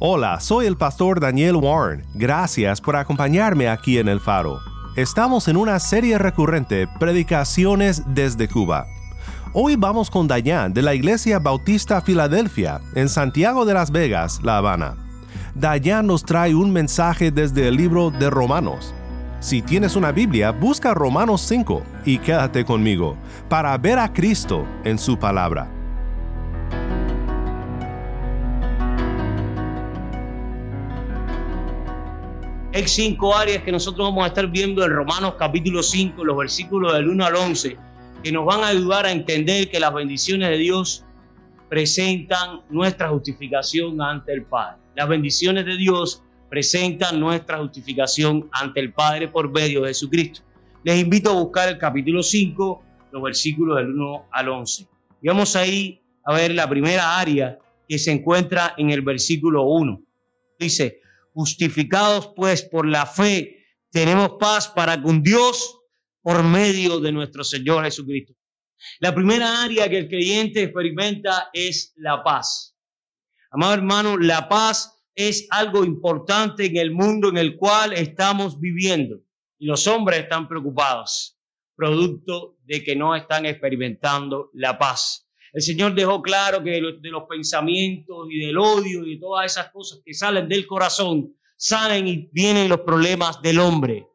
Hola, soy el pastor Daniel Warren. Gracias por acompañarme aquí en el faro. Estamos en una serie recurrente, Predicaciones desde Cuba. Hoy vamos con Dayan de la Iglesia Bautista Filadelfia, en Santiago de las Vegas, La Habana. Dayan nos trae un mensaje desde el libro de Romanos. Si tienes una Biblia, busca Romanos 5 y quédate conmigo para ver a Cristo en su palabra. Hay cinco áreas que nosotros vamos a estar viendo en Romanos capítulo 5, los versículos del 1 al 11, que nos van a ayudar a entender que las bendiciones de Dios presentan nuestra justificación ante el Padre. Las bendiciones de Dios presentan nuestra justificación ante el Padre por medio de Jesucristo. Les invito a buscar el capítulo 5, los versículos del 1 al 11. Y vamos ahí a ver la primera área que se encuentra en el versículo 1. Dice, Justificados pues por la fe, tenemos paz para con Dios por medio de nuestro Señor Jesucristo. La primera área que el creyente experimenta es la paz. Amado hermano, la paz es algo importante en el mundo en el cual estamos viviendo. Y los hombres están preocupados, producto de que no están experimentando la paz. El Señor dejó claro que de los, pensamientos y del odio y de todas esas cosas que salen del corazón, salen y vienen los problemas del hombre.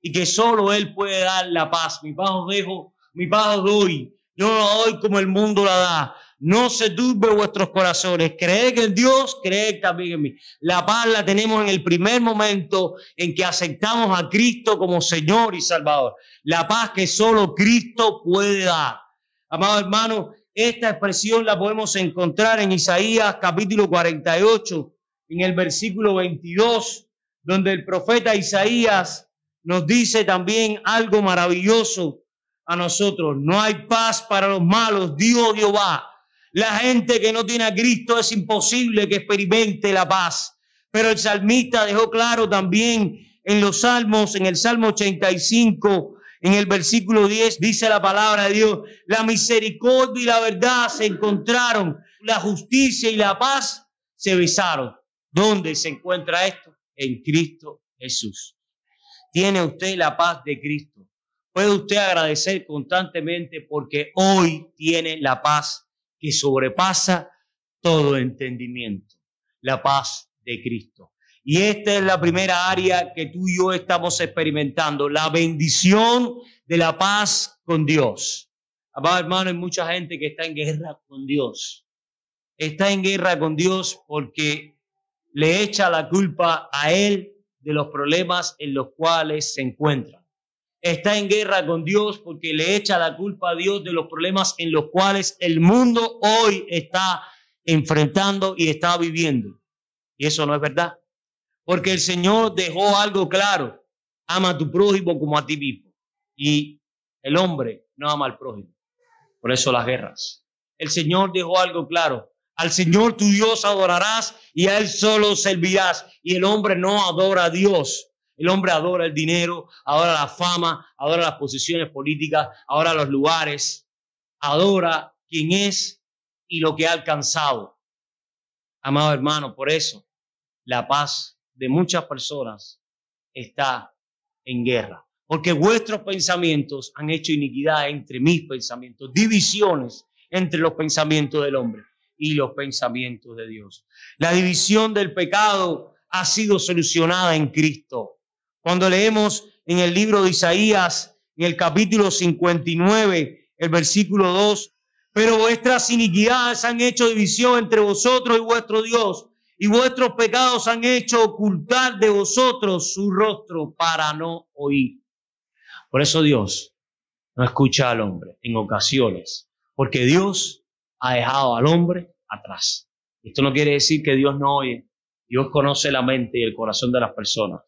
Y que solo Él puede dar la paz. Mi paz os dejo, mi paz os doy. Yo la doy como el mundo la da. No se turbe vuestros corazones. Creed en Dios, creed también en mí. La paz la tenemos en el primer momento en que aceptamos a Cristo como Señor y Salvador. La paz que solo Cristo puede dar. Amado hermano, esta expresión la podemos encontrar en Isaías capítulo 48, en el versículo 22, donde el profeta Isaías nos dice también algo maravilloso a nosotros. No hay paz para los malos, Dios Jehová. La gente que no tiene a Cristo es imposible que experimente la paz. Pero el salmista dejó claro también en los salmos, en el Salmo 85, en el versículo 10 dice la palabra de Dios, la misericordia y la verdad se encontraron, la justicia y la paz se besaron. ¿Dónde se encuentra esto? En Cristo Jesús. Tiene usted la paz de Cristo. Puede usted agradecer constantemente porque hoy tiene la paz que sobrepasa todo entendimiento. La paz de Cristo. Y esta es la primera área que tú y yo estamos experimentando, la bendición de la paz con Dios. Amado hermano, hay mucha gente que está en guerra con Dios. Está en guerra con Dios porque le echa la culpa a Él de los problemas en los cuales se encuentra. Está en guerra con Dios porque le echa la culpa a Dios de los problemas en los cuales el mundo hoy está enfrentando y está viviendo. Y eso no es verdad. Porque el Señor dejó algo claro. Ama a tu prójimo como a ti mismo. Y el hombre no ama al prójimo. Por eso las guerras. El Señor dejó algo claro. Al Señor tu Dios adorarás y a Él solo servirás. Y el hombre no adora a Dios. El hombre adora el dinero, adora la fama, adora las posiciones políticas, adora los lugares, adora quién es y lo que ha alcanzado. Amado hermano, por eso la paz de muchas personas está en guerra. Porque vuestros pensamientos han hecho iniquidad entre mis pensamientos, divisiones entre los pensamientos del hombre y los pensamientos de Dios. La división del pecado ha sido solucionada en Cristo. Cuando leemos en el libro de Isaías, en el capítulo 59, el versículo 2, pero vuestras iniquidades han hecho división entre vosotros y vuestro Dios y vuestros pecados han hecho ocultar de vosotros su rostro para no oír. Por eso Dios no escucha al hombre en ocasiones, porque Dios ha dejado al hombre atrás. Esto no quiere decir que Dios no oye. Dios conoce la mente y el corazón de las personas,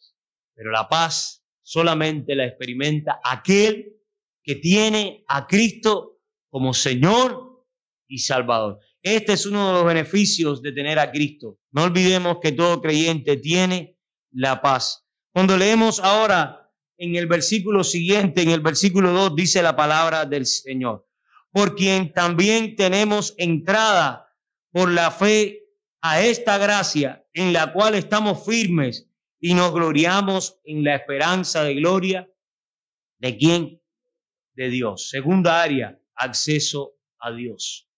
pero la paz solamente la experimenta aquel que tiene a Cristo como Señor y Salvador. Este es uno de los beneficios de tener a Cristo. No olvidemos que todo creyente tiene la paz. Cuando leemos ahora en el versículo siguiente, en el versículo 2, dice la palabra del Señor. Por quien también tenemos entrada por la fe a esta gracia en la cual estamos firmes y nos gloriamos en la esperanza de gloria. ¿De quién? De Dios. Segunda área, acceso a Dios.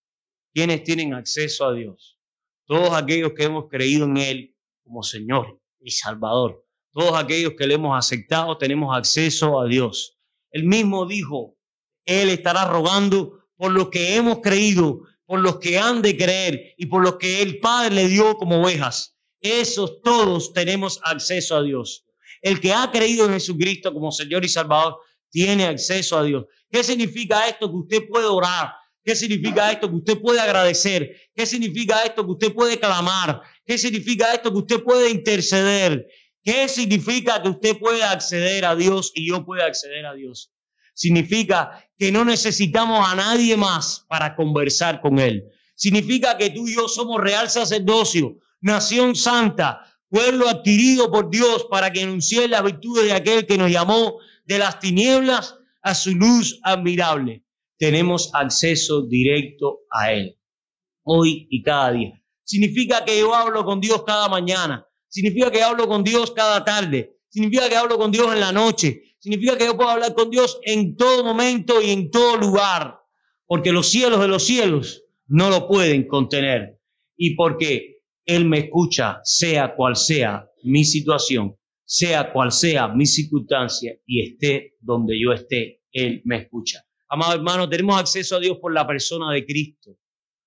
¿Quiénes tienen acceso a Dios? Todos aquellos que hemos creído en Él como Señor y Salvador. Todos aquellos que le hemos aceptado tenemos acceso a Dios. Él mismo dijo, Él estará rogando por los que hemos creído, por los que han de creer y por los que el Padre le dio como ovejas. Esos todos tenemos acceso a Dios. El que ha creído en Jesucristo como Señor y Salvador tiene acceso a Dios. ¿Qué significa esto? Que usted puede orar. ¿Qué significa esto? Que usted puede agradecer. ¿Qué significa esto? Que usted puede clamar. ¿Qué significa esto? Que usted puede interceder. ¿Qué significa que usted puede acceder a Dios y yo pueda acceder a Dios? Significa que no necesitamos a nadie más para conversar con Él. Significa que tú y yo somos real sacerdocio, nación santa, pueblo adquirido por Dios para que anuncie la virtud de aquel que nos llamó de las tinieblas a su luz admirable. Tenemos acceso directo a Él, hoy y cada día. Significa que yo hablo con Dios cada mañana. Significa que hablo con Dios cada tarde. Significa que hablo con Dios en la noche. Significa que yo puedo hablar con Dios en todo momento y en todo lugar. Porque los cielos de los cielos no lo pueden contener. Y porque Él me escucha, sea cual sea mi situación, sea cual sea mi circunstancia y esté donde yo esté, Él me escucha. Amado hermano, tenemos acceso a Dios por la persona de Cristo.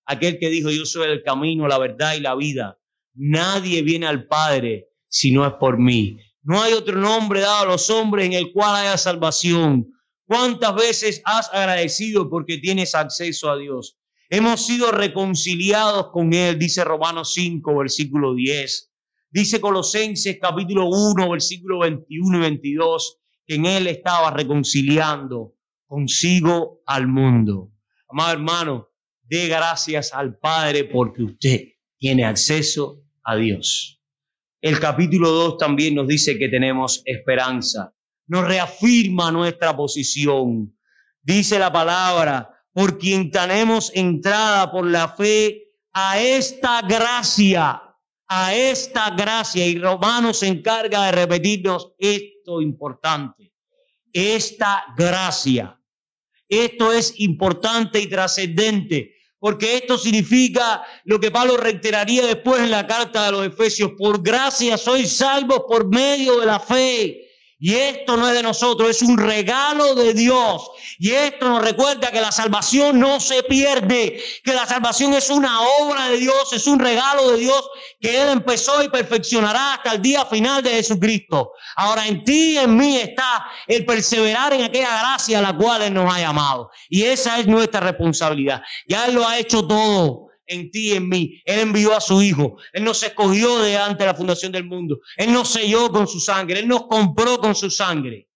Aquel que dijo, yo soy el camino, la verdad y la vida. Nadie viene al Padre si no es por mí. No hay otro nombre dado a los hombres en el cual haya salvación. ¿Cuántas veces has agradecido porque tienes acceso a Dios? Hemos sido reconciliados con Él, dice Romanos 5, versículo 10. Dice Colosenses capítulo 1, versículo 21 y 22, que en Él estaba reconciliando consigo al mundo. Amado hermano, dé gracias al Padre porque usted tiene acceso a Dios. El capítulo 2 también nos dice que tenemos esperanza. Nos reafirma nuestra posición. Dice la palabra, por quien tenemos entrada por la fe a esta gracia a esta gracia y Romanos se encarga de repetirnos esto importante. Esta gracia. Esto es importante y trascendente porque esto significa lo que Pablo reiteraría después en la carta de los Efesios. Por gracia sois salvos por medio de la fe. Y esto no es de nosotros, es un regalo de Dios. Y esto nos recuerda que la salvación no se pierde, que la salvación es una obra de Dios, es un regalo de Dios que Él empezó y perfeccionará hasta el día final de Jesucristo. Ahora en ti y en mí está el perseverar en aquella gracia a la cual Él nos ha llamado. Y esa es nuestra responsabilidad. Ya Él lo ha hecho todo en ti y en mí. Él envió a su Hijo. Él nos escogió de antes la fundación del mundo. Él nos selló con su sangre. Él nos compró con su sangre.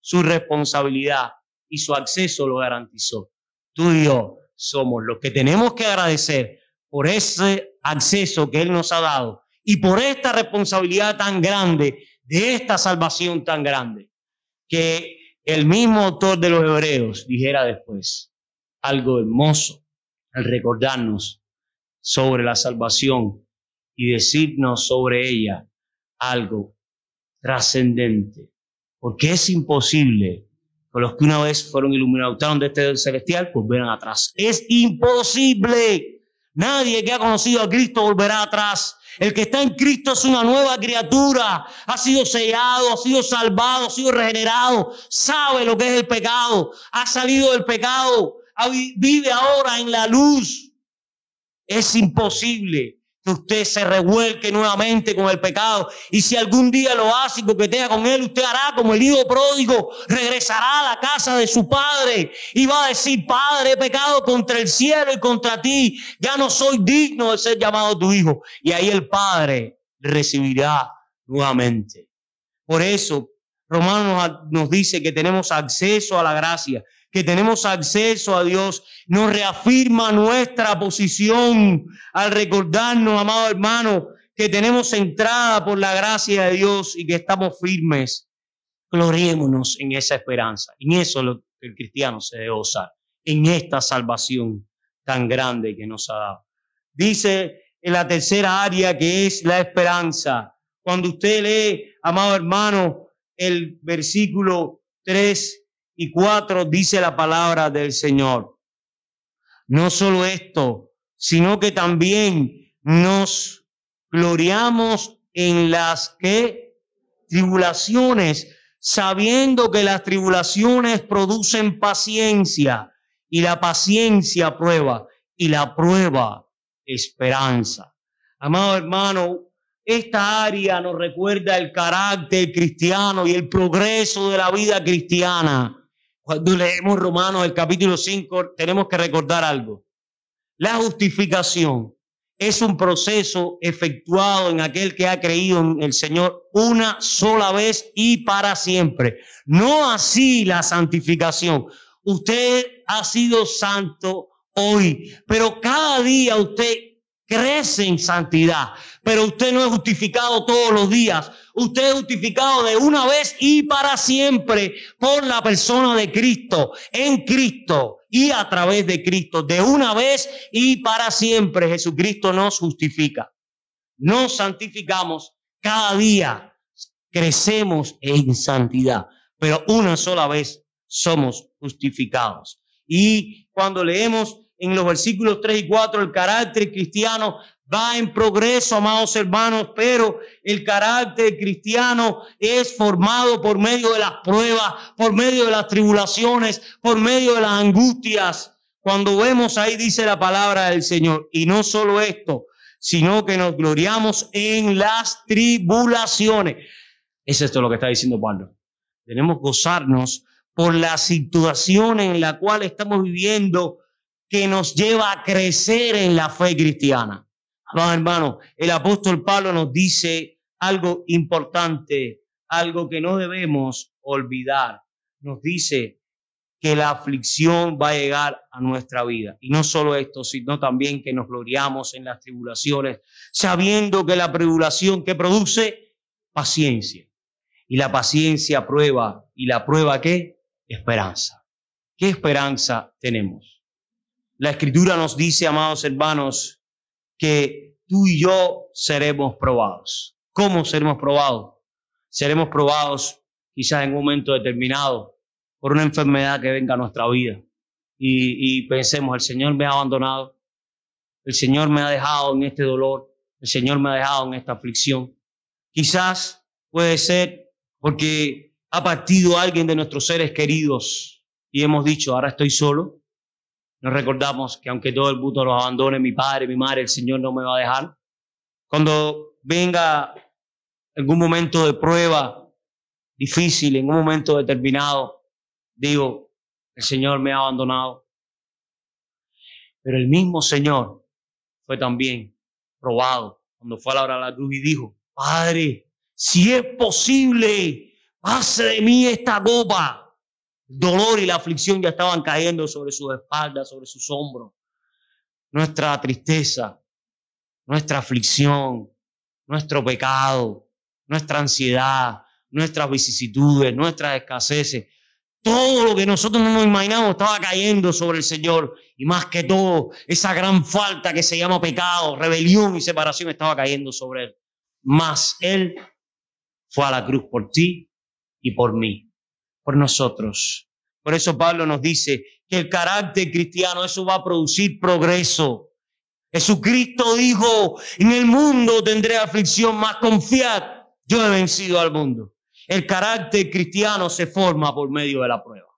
Su responsabilidad y su acceso lo garantizó. Tú y yo somos los que tenemos que agradecer por ese acceso que Él nos ha dado y por esta responsabilidad tan grande, de esta salvación tan grande, que el mismo autor de los Hebreos dijera después algo hermoso al recordarnos sobre la salvación y decirnos sobre ella algo trascendente. Porque es imposible que los que una vez fueron iluminados de este celestial, pues verán atrás. Es imposible. Nadie que ha conocido a Cristo volverá atrás. El que está en Cristo es una nueva criatura. Ha sido sellado, ha sido salvado, ha sido regenerado. Sabe lo que es el pecado. Ha salido del pecado. Vive ahora en la luz. Es imposible que usted se revuelque nuevamente con el pecado. Y si algún día lo hace y coquetea con él, usted hará como el hijo pródigo, regresará a la casa de su padre y va a decir, Padre, he pecado contra el cielo y contra ti. Ya no soy digno de ser llamado tu hijo. Y ahí el padre recibirá nuevamente. Por eso, Romanos nos dice que tenemos acceso a la gracia que tenemos acceso a Dios, nos reafirma nuestra posición al recordarnos, amado hermano, que tenemos entrada por la gracia de Dios y que estamos firmes. Gloriémonos en esa esperanza. En eso lo que el cristiano se debe gozar, en esta salvación tan grande que nos ha dado. Dice en la tercera área que es la esperanza. Cuando usted lee, amado hermano, el versículo 3 y 4 dice la palabra del Señor. No solo esto, sino que también nos gloriamos en las que tribulaciones, sabiendo que las tribulaciones producen paciencia y la paciencia prueba y la prueba esperanza. Amado hermano, esta área nos recuerda el carácter cristiano y el progreso de la vida cristiana. Cuando leemos Romanos el capítulo 5, tenemos que recordar algo. La justificación es un proceso efectuado en aquel que ha creído en el Señor una sola vez y para siempre. No así la santificación. Usted ha sido santo hoy, pero cada día usted crece en santidad, pero usted no es justificado todos los días. Usted es justificado de una vez y para siempre por la persona de Cristo, en Cristo y a través de Cristo. De una vez y para siempre Jesucristo nos justifica. Nos santificamos cada día. Crecemos en santidad, pero una sola vez somos justificados. Y cuando leemos en los versículos 3 y 4, el carácter cristiano va en progreso, amados hermanos, pero el carácter cristiano es formado por medio de las pruebas, por medio de las tribulaciones, por medio de las angustias. Cuando vemos ahí dice la palabra del Señor, y no solo esto, sino que nos gloriamos en las tribulaciones. Es esto lo que está diciendo Pablo. Tenemos que gozarnos por la situación en la cual estamos viviendo que nos lleva a crecer en la fe cristiana. No, hermano, el apóstol Pablo nos dice algo importante, algo que no debemos olvidar. Nos dice que la aflicción va a llegar a nuestra vida. Y no solo esto, sino también que nos gloriamos en las tribulaciones, sabiendo que la tribulación que produce paciencia. Y la paciencia prueba. ¿Y la prueba qué? Esperanza. ¿Qué esperanza tenemos? La escritura nos dice, amados hermanos, que tú y yo seremos probados. ¿Cómo seremos probados? Seremos probados quizás en un momento determinado por una enfermedad que venga a nuestra vida. Y, pensemos, el Señor me ha abandonado, el Señor me ha dejado en este dolor, el Señor me ha dejado en esta aflicción. Quizás puede ser porque ha partido alguien de nuestros seres queridos y hemos dicho, ahora estoy solo, nos recordamos que aunque todo el mundo nos abandone, mi padre, mi madre, el Señor no me va a dejar. Cuando venga algún momento de prueba difícil, en un momento determinado, digo, el Señor me ha abandonado. Pero el mismo Señor fue también probado cuando fue a la hora de la cruz y dijo, Padre, si es posible, pase de mí esta copa dolor y la aflicción ya estaban cayendo sobre sus espaldas, sobre sus hombros. Nuestra tristeza, nuestra aflicción, nuestro pecado, nuestra ansiedad, nuestras vicisitudes, nuestras escaseces, todo lo que nosotros no nos imaginamos estaba cayendo sobre el Señor. Y más que todo, esa gran falta que se llama pecado, rebelión y separación estaba cayendo sobre Él. Más Él fue a la cruz por ti y por mí por nosotros. Por eso Pablo nos dice que el carácter cristiano, eso va a producir progreso. Jesucristo dijo, en el mundo tendré aflicción, más confiad, yo he vencido al mundo. El carácter cristiano se forma por medio de la prueba.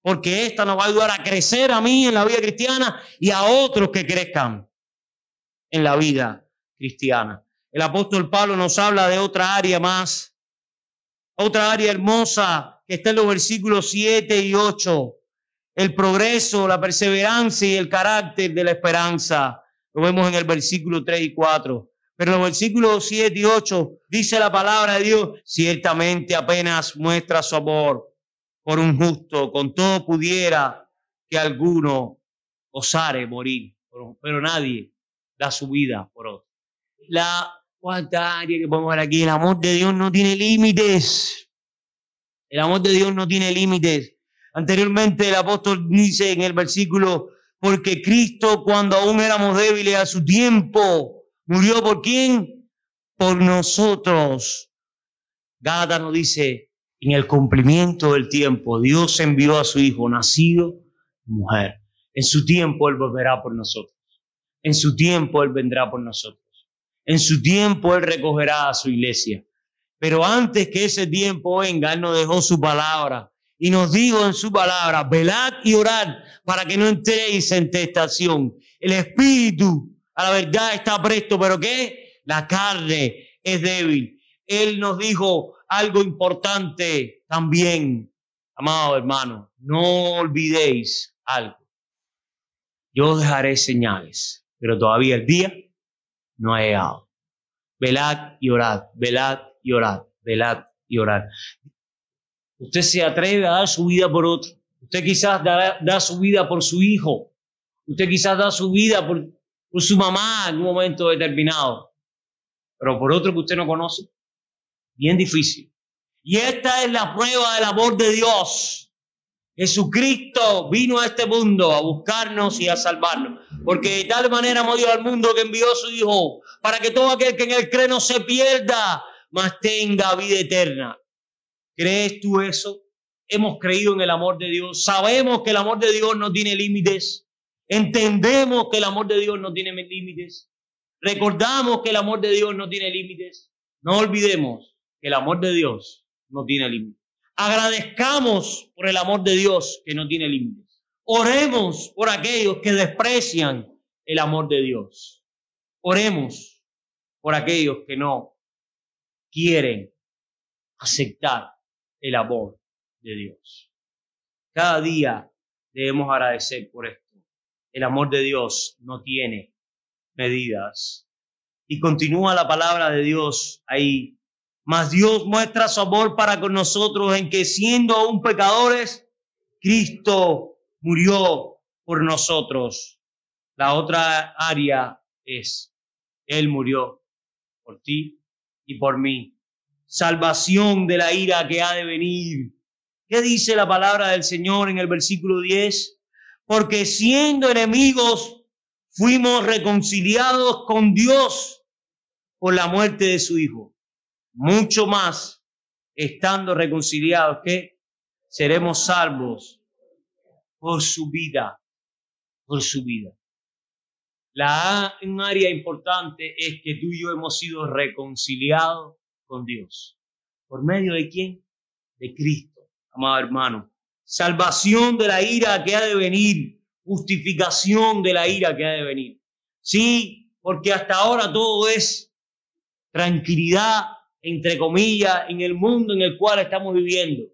Porque esta nos va a ayudar a crecer a mí en la vida cristiana y a otros que crezcan en la vida cristiana. El apóstol Pablo nos habla de otra área más, otra área hermosa que está en los versículos 7 y 8. El progreso, la perseverancia y el carácter de la esperanza. Lo vemos en el versículo 3 y 4. Pero en los versículos 7 y 8 dice la palabra de Dios, ciertamente apenas muestra su amor por un justo, con todo pudiera que alguno osare morir, pero nadie da su vida por otro. La cuarta área que podemos ver aquí, el amor de Dios no tiene límites. El amor de Dios no tiene límites. Anteriormente el apóstol dice en el versículo, porque Cristo cuando aún éramos débiles a su tiempo ¿Murió por quién? Por nosotros. Gada nos dice, en el cumplimiento del tiempo, Dios envió a su Hijo nacido mujer. En su tiempo Él volverá por nosotros. En su tiempo Él vendrá por nosotros. En su tiempo Él recogerá a su iglesia. Pero antes que ese tiempo venga, Él nos dejó su palabra y nos dijo en su palabra, velad y orad para que no entréis en tentación. El espíritu a la verdad está presto, pero ¿qué? La carne es débil. Él nos dijo algo importante también, amado hermano, no olvidéis algo. Yo dejaré señales, pero todavía el día no ha llegado. Velad y orad, velad y orad, velad y orad. Usted se atreve a dar su vida por otro. Usted quizás da, su vida por su hijo. Usted quizás da su vida por, por su mamá en un momento determinado. Pero por otro que usted no conoce. Bien difícil. Y esta es la prueba del amor de Dios. Jesucristo vino a este mundo a buscarnos y a salvarnos. Porque de tal manera amó Dios al mundo que envió a su Hijo para que todo aquel que en él cree no se pierda, mas tenga vida eterna. ¿Crees tú eso? Hemos creído en el amor de Dios. Sabemos que el amor de Dios no tiene límites. Entendemos que el amor de Dios no tiene límites. Recordamos que el amor de Dios no tiene límites. No olvidemos que el amor de Dios no tiene límites. Agradezcamos por el amor de Dios que no tiene límites. Oremos por aquellos que desprecian el amor de Dios. Oremos por aquellos que no quieren aceptar el amor de Dios. Cada día debemos agradecer por esto. El amor de Dios no tiene medidas. Y continúa la palabra de Dios ahí mas Dios muestra su amor para con nosotros en que siendo aún pecadores, Cristo murió por nosotros. La otra área es, Él murió por ti y por mí. Salvación de la ira que ha de venir. ¿Qué dice la palabra del Señor en el versículo 10? Porque siendo enemigos, fuimos reconciliados con Dios por la muerte de su Hijo mucho más estando reconciliados que seremos salvos por su vida, por su vida. La un área importante es que tú y yo hemos sido reconciliados con Dios. ¿Por medio de quién? De Cristo, amado hermano. Salvación de la ira que ha de venir, justificación de la ira que ha de venir. Sí, porque hasta ahora todo es tranquilidad, entre comillas, en el mundo en el cual estamos viviendo.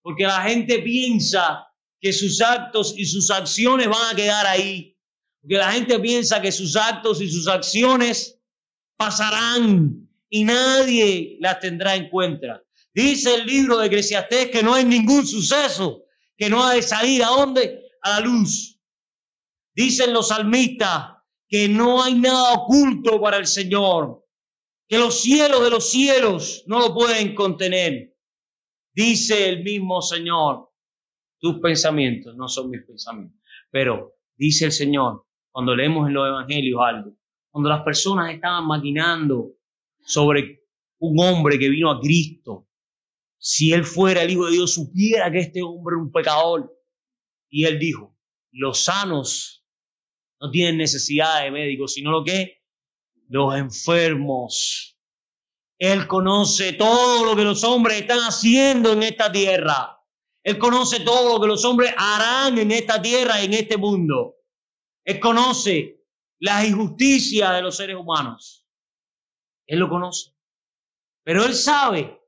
Porque la gente piensa que sus actos y sus acciones van a quedar ahí. Porque la gente piensa que sus actos y sus acciones pasarán y nadie las tendrá en cuenta. Dice el libro de Eclesiastés que no hay ningún suceso que no ha de salir a dónde? A la luz. Dicen los salmistas que no hay nada oculto para el Señor que los cielos de los cielos no lo pueden contener. Dice el mismo Señor, tus pensamientos no son mis pensamientos. Pero dice el Señor, cuando leemos en los evangelios algo, cuando las personas estaban maquinando sobre un hombre que vino a Cristo, si él fuera el Hijo de Dios, supiera que este hombre es un pecador. Y él dijo, los sanos no tienen necesidad de médicos, sino lo que los enfermos. Él conoce todo lo que los hombres están haciendo en esta tierra. Él conoce todo lo que los hombres harán en esta tierra, en este mundo. Él conoce la injusticia de los seres humanos. Él lo conoce. Pero él sabe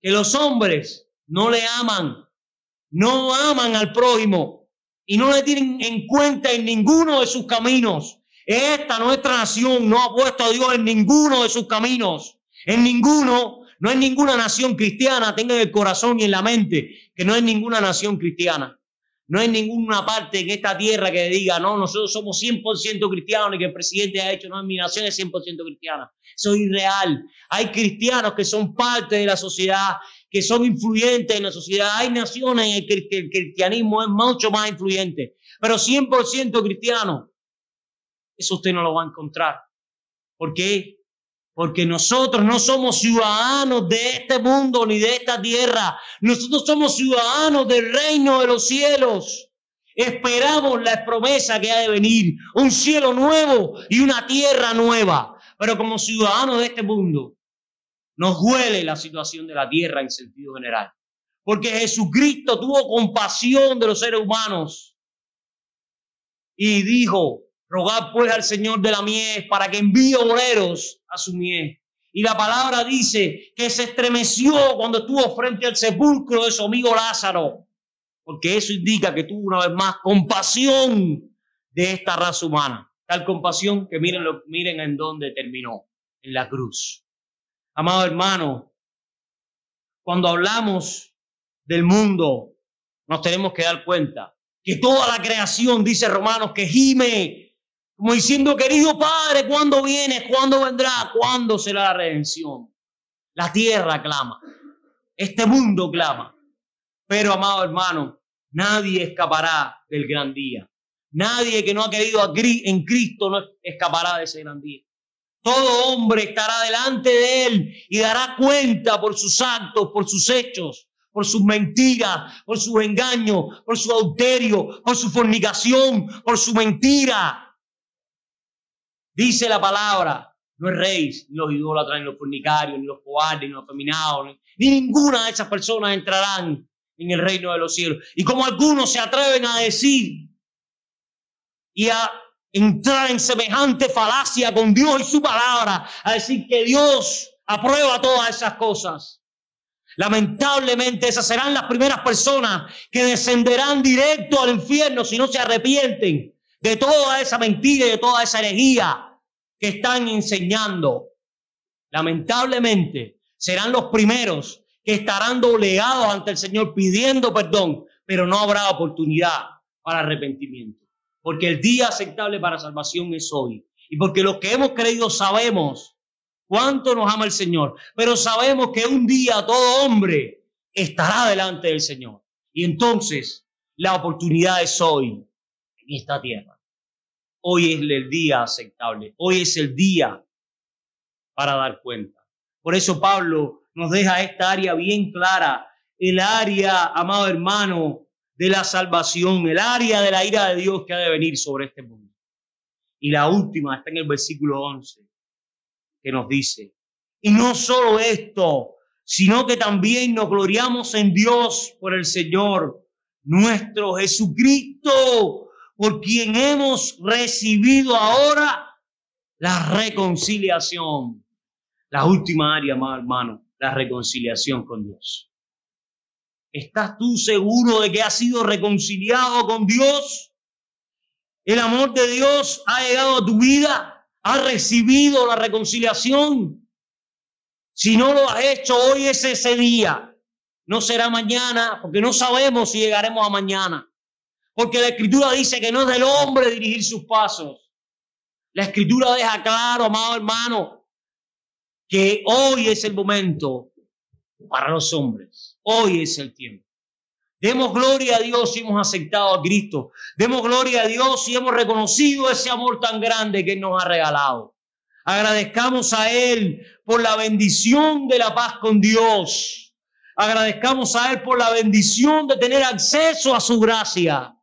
que los hombres no le aman, no aman al prójimo y no le tienen en cuenta en ninguno de sus caminos. Esta nuestra nación no ha puesto a Dios en ninguno de sus caminos, en ninguno, no es ninguna nación cristiana, tenga en el corazón y en la mente que no es ninguna nación cristiana. No hay ninguna parte en esta tierra que diga, no, nosotros somos 100% cristianos y que el presidente ha hecho, no, mi nación es 100% cristiana. Eso es irreal. Hay cristianos que son parte de la sociedad, que son influyentes en la sociedad. Hay naciones en las que el cristianismo es mucho más influyente, pero 100% cristiano. Eso usted no lo va a encontrar. ¿Por qué? Porque nosotros no somos ciudadanos de este mundo ni de esta tierra. Nosotros somos ciudadanos del reino de los cielos. Esperamos la promesa que ha de venir, un cielo nuevo y una tierra nueva. Pero como ciudadanos de este mundo, nos duele la situación de la tierra en sentido general. Porque Jesucristo tuvo compasión de los seres humanos y dijo, rogad pues al Señor de la mies para que envíe obreros a su mies. Y la palabra dice que se estremeció cuando estuvo frente al sepulcro de su amigo Lázaro, porque eso indica que tuvo una vez más compasión de esta raza humana. Tal compasión que miren, miren en dónde terminó, en la cruz. Amado hermano, cuando hablamos del mundo, nos tenemos que dar cuenta que toda la creación, dice Romanos, que gime, como diciendo, querido Padre, ¿cuándo vienes? ¿Cuándo vendrá? ¿Cuándo será la redención? La tierra clama, este mundo clama. Pero, amado hermano, nadie escapará del gran día. Nadie que no ha querido en Cristo no escapará de ese gran día. Todo hombre estará delante de él y dará cuenta por sus actos, por sus hechos por sus mentiras, por su engaño, por su adulterio, por su fornicación, por su mentira. Dice la palabra, no es rey, ni los idólatras, ni los fornicarios, ni los cobardes, ni los feminados, ni ninguna de esas personas entrarán en el reino de los cielos. Y como algunos se atreven a decir y a entrar en semejante falacia con Dios y su palabra, a decir que Dios aprueba todas esas cosas. Lamentablemente esas serán las primeras personas que descenderán directo al infierno si no se arrepienten de toda esa mentira y de toda esa herejía que están enseñando. Lamentablemente serán los primeros que estarán doblegados ante el Señor pidiendo perdón, pero no habrá oportunidad para arrepentimiento. Porque el día aceptable para salvación es hoy. Y porque los que hemos creído sabemos cuánto nos ama el Señor. Pero sabemos que un día todo hombre estará delante del Señor. Y entonces la oportunidad es hoy, en esta tierra. Hoy es el día aceptable. Hoy es el día para dar cuenta. Por eso Pablo nos deja esta área bien clara. El área, amado hermano, de la salvación, el área de la ira de Dios que ha de venir sobre este mundo. Y la última está en el versículo 11 que nos dice. Y no solo esto, sino que también nos gloriamos en Dios por el Señor, nuestro Jesucristo, por quien hemos recibido ahora la reconciliación. La última área, hermano, la reconciliación con Dios. ¿Estás tú seguro de que has sido reconciliado con Dios? ¿El amor de Dios ha llegado a tu vida? ¿Has recibido la reconciliación? Si no lo has hecho, hoy es ese día. No será mañana, porque no sabemos si llegaremos a mañana. Porque la escritura dice que no es del hombre dirigir sus pasos. La escritura deja claro, amado hermano, que hoy es el momento para los hombres. Hoy es el tiempo. Demos gloria a Dios si hemos aceptado a Cristo. Demos gloria a Dios si hemos reconocido ese amor tan grande que nos ha regalado. Agradezcamos a Él por la bendición de la paz con Dios. Agradezcamos a Él por la bendición de tener acceso a su gracia.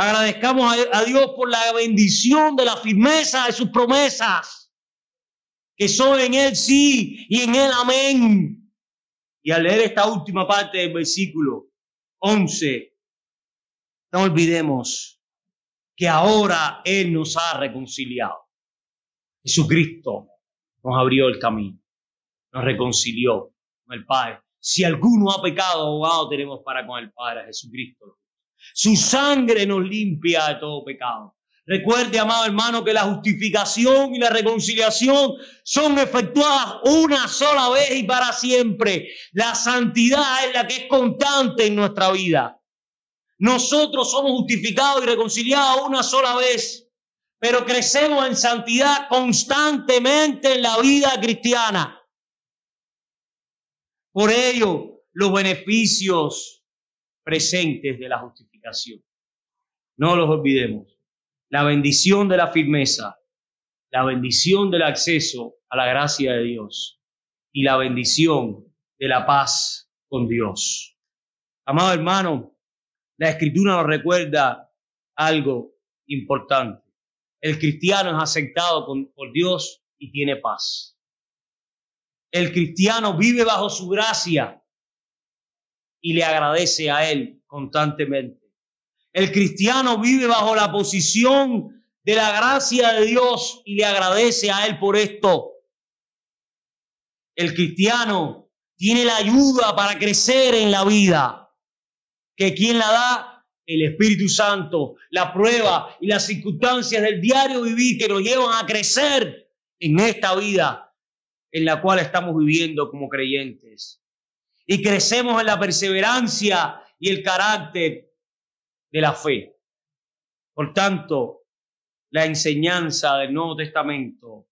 Agradezcamos a Dios por la bendición de la firmeza de sus promesas, que son en Él sí y en Él amén. Y al leer esta última parte del versículo 11, no olvidemos que ahora Él nos ha reconciliado. Jesucristo nos abrió el camino, nos reconcilió con el Padre. Si alguno ha pecado, abogado tenemos para con el Padre, Jesucristo. Su sangre nos limpia de todo pecado. Recuerde, amado hermano, que la justificación y la reconciliación son efectuadas una sola vez y para siempre. La santidad es la que es constante en nuestra vida. Nosotros somos justificados y reconciliados una sola vez, pero crecemos en santidad constantemente en la vida cristiana. Por ello, los beneficios presentes de la justificación. No los olvidemos la bendición de la firmeza, la bendición del acceso a la gracia de Dios y la bendición de la paz con Dios. Amado hermano, la escritura nos recuerda algo importante. El cristiano es aceptado por Dios y tiene paz. El cristiano vive bajo su gracia y le agradece a Él constantemente. El cristiano vive bajo la posición de la gracia de Dios y le agradece a Él por esto. El cristiano tiene la ayuda para crecer en la vida. ¿Que quién la da? El Espíritu Santo, la prueba y las circunstancias del diario vivir que nos llevan a crecer en esta vida en la cual estamos viviendo como creyentes. Y crecemos en la perseverancia y el carácter de la fe. Por tanto, la enseñanza del Nuevo Testamento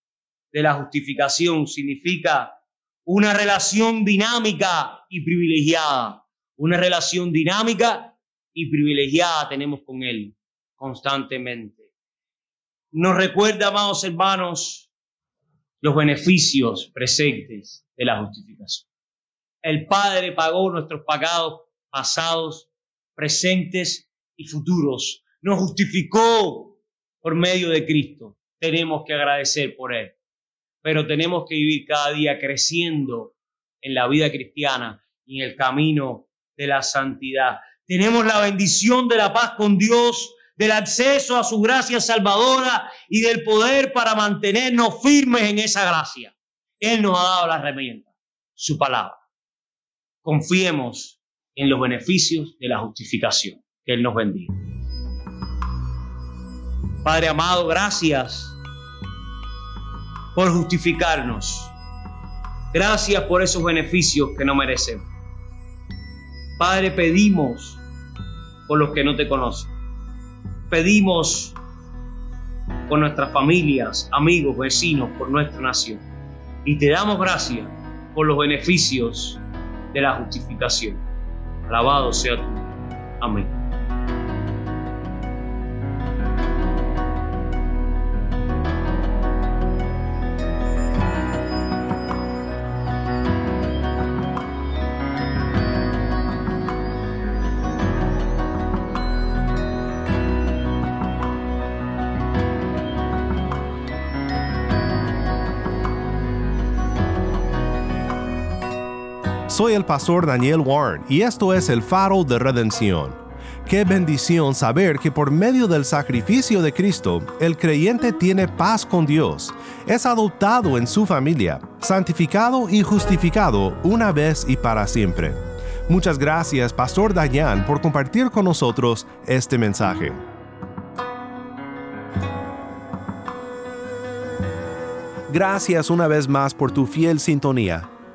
de la justificación significa una relación dinámica y privilegiada. Una relación dinámica y privilegiada tenemos con Él constantemente. Nos recuerda, amados hermanos, los beneficios presentes de la justificación. El Padre pagó nuestros pagados pasados, presentes y futuros. Nos justificó por medio de Cristo. Tenemos que agradecer por Él. Pero tenemos que vivir cada día creciendo en la vida cristiana y en el camino de la santidad. Tenemos la bendición de la paz con Dios, del acceso a su gracia salvadora y del poder para mantenernos firmes en esa gracia. Él nos ha dado la herramienta, su palabra. Confiemos en los beneficios de la justificación. Que Él nos bendiga. Padre amado, gracias por justificarnos. Gracias por esos beneficios que no merecemos. Padre, pedimos por los que no te conocen. Pedimos por nuestras familias, amigos, vecinos, por nuestra nación. Y te damos gracias por los beneficios de la justificación. Alabado sea tu Amén. Soy el pastor Daniel Warren y esto es el faro de redención. Qué bendición saber que por medio del sacrificio de Cristo, el creyente tiene paz con Dios, es adoptado en su familia, santificado y justificado una vez y para siempre. Muchas gracias, Pastor Dayan, por compartir con nosotros este mensaje. Gracias una vez más por tu fiel sintonía.